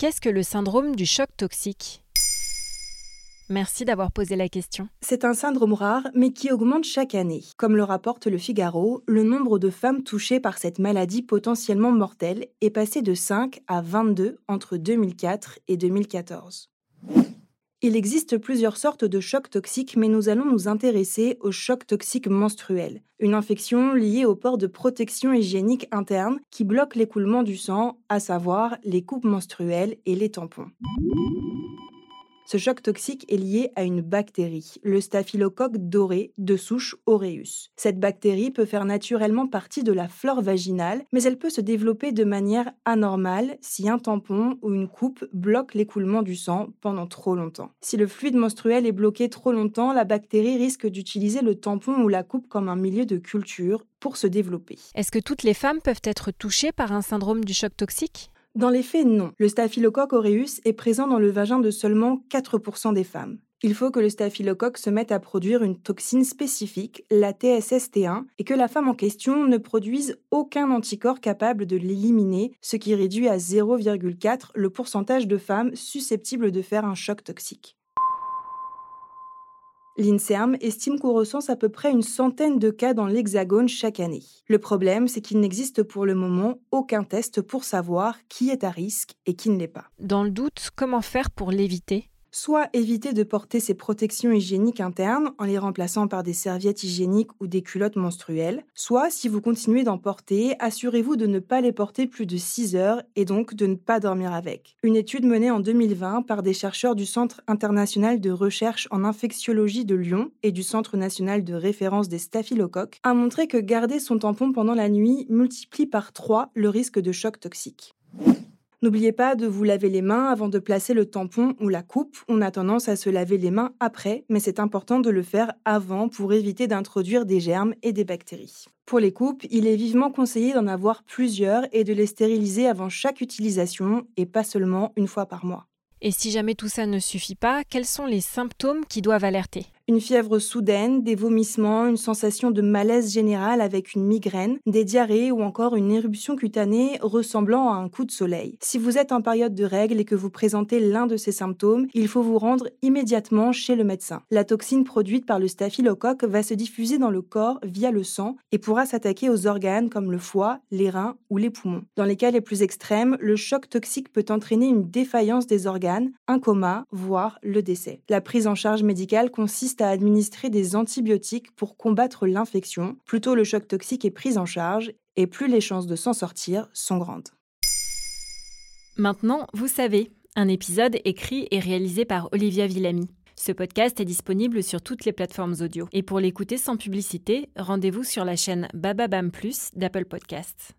Qu'est-ce que le syndrome du choc toxique? Merci d'avoir posé la question. C'est un syndrome rare, mais qui augmente chaque année. Comme le rapporte le Figaro, le nombre de femmes touchées par cette maladie potentiellement mortelle est passé de 5 à 22 entre 2004 et 2014. Il existe plusieurs sortes de chocs toxiques, mais nous allons nous intéresser au choc toxique menstruel, une infection liée au port de protection hygiénique interne qui bloque l'écoulement du sang, à savoir les coupes menstruelles et les tampons. Ce choc toxique est lié à une bactérie, le staphylocoque doré de souche aureus. Cette bactérie peut faire naturellement partie de la flore vaginale, mais elle peut se développer de manière anormale si un tampon ou une coupe bloque l'écoulement du sang pendant trop longtemps. Si le fluide menstruel est bloqué trop longtemps, la bactérie risque d'utiliser le tampon ou la coupe comme un milieu de culture pour se développer. Est-ce que toutes les femmes peuvent être touchées par un syndrome du choc toxique? Dans les faits, non. Le staphylocoque aureus est présent dans le vagin de seulement 4% des femmes. Il faut que le staphylocoque se mette à produire une toxine spécifique, la TSST1, et que la femme en question ne produise aucun anticorps capable de l'éliminer, ce qui réduit à 0,4 le pourcentage de femmes susceptibles de faire un choc toxique. L'INSERM estime qu'on recense à peu près une centaine de cas dans l'Hexagone chaque année. Le problème, c'est qu'il n'existe pour le moment aucun test pour savoir qui est à risque et qui ne l'est pas. Dans le doute, comment faire pour l'éviter? Soit éviter de porter ces protections hygiéniques internes en les remplaçant par des serviettes hygiéniques ou des culottes menstruelles, soit si vous continuez d'en porter, assurez-vous de ne pas les porter plus de 6 heures et donc de ne pas dormir avec. Une étude menée en 2020 par des chercheurs du Centre international de recherche en infectiologie de Lyon et du Centre national de référence des staphylocoques a montré que garder son tampon pendant la nuit multiplie par 3 le risque de choc toxique. N'oubliez pas de vous laver les mains avant de placer le tampon ou la coupe. On a tendance à se laver les mains après, mais c'est important de le faire avant pour éviter d'introduire des germes et des bactéries. Pour les coupes, il est vivement conseillé d'en avoir plusieurs et de les stériliser avant chaque utilisation et pas seulement une fois par mois. Et si jamais tout ça ne suffit pas, quels sont les symptômes qui doivent alerter? Une fièvre soudaine, des vomissements, une sensation de malaise général avec une migraine, des diarrhées ou encore une éruption cutanée ressemblant à un coup de soleil. Si vous êtes en période de règles et que vous présentez l'un de ces symptômes, il faut vous rendre immédiatement chez le médecin. La toxine produite par le staphylocoque va se diffuser dans le corps via le sang et pourra s'attaquer aux organes comme le foie, les reins ou les poumons. Dans les cas les plus extrêmes, le choc toxique peut entraîner une défaillance des organes, un coma, voire le décès. La prise en charge médicale consiste à administrer des antibiotiques pour combattre l'infection. Plus tôt le choc toxique est pris en charge et plus les chances de s'en sortir sont grandes. Maintenant, vous savez, un épisode écrit et réalisé par Olivia Villamy. Ce podcast est disponible sur toutes les plateformes audio. Et pour l'écouter sans publicité, rendez-vous sur la chaîne Bababam Plus d'Apple Podcasts.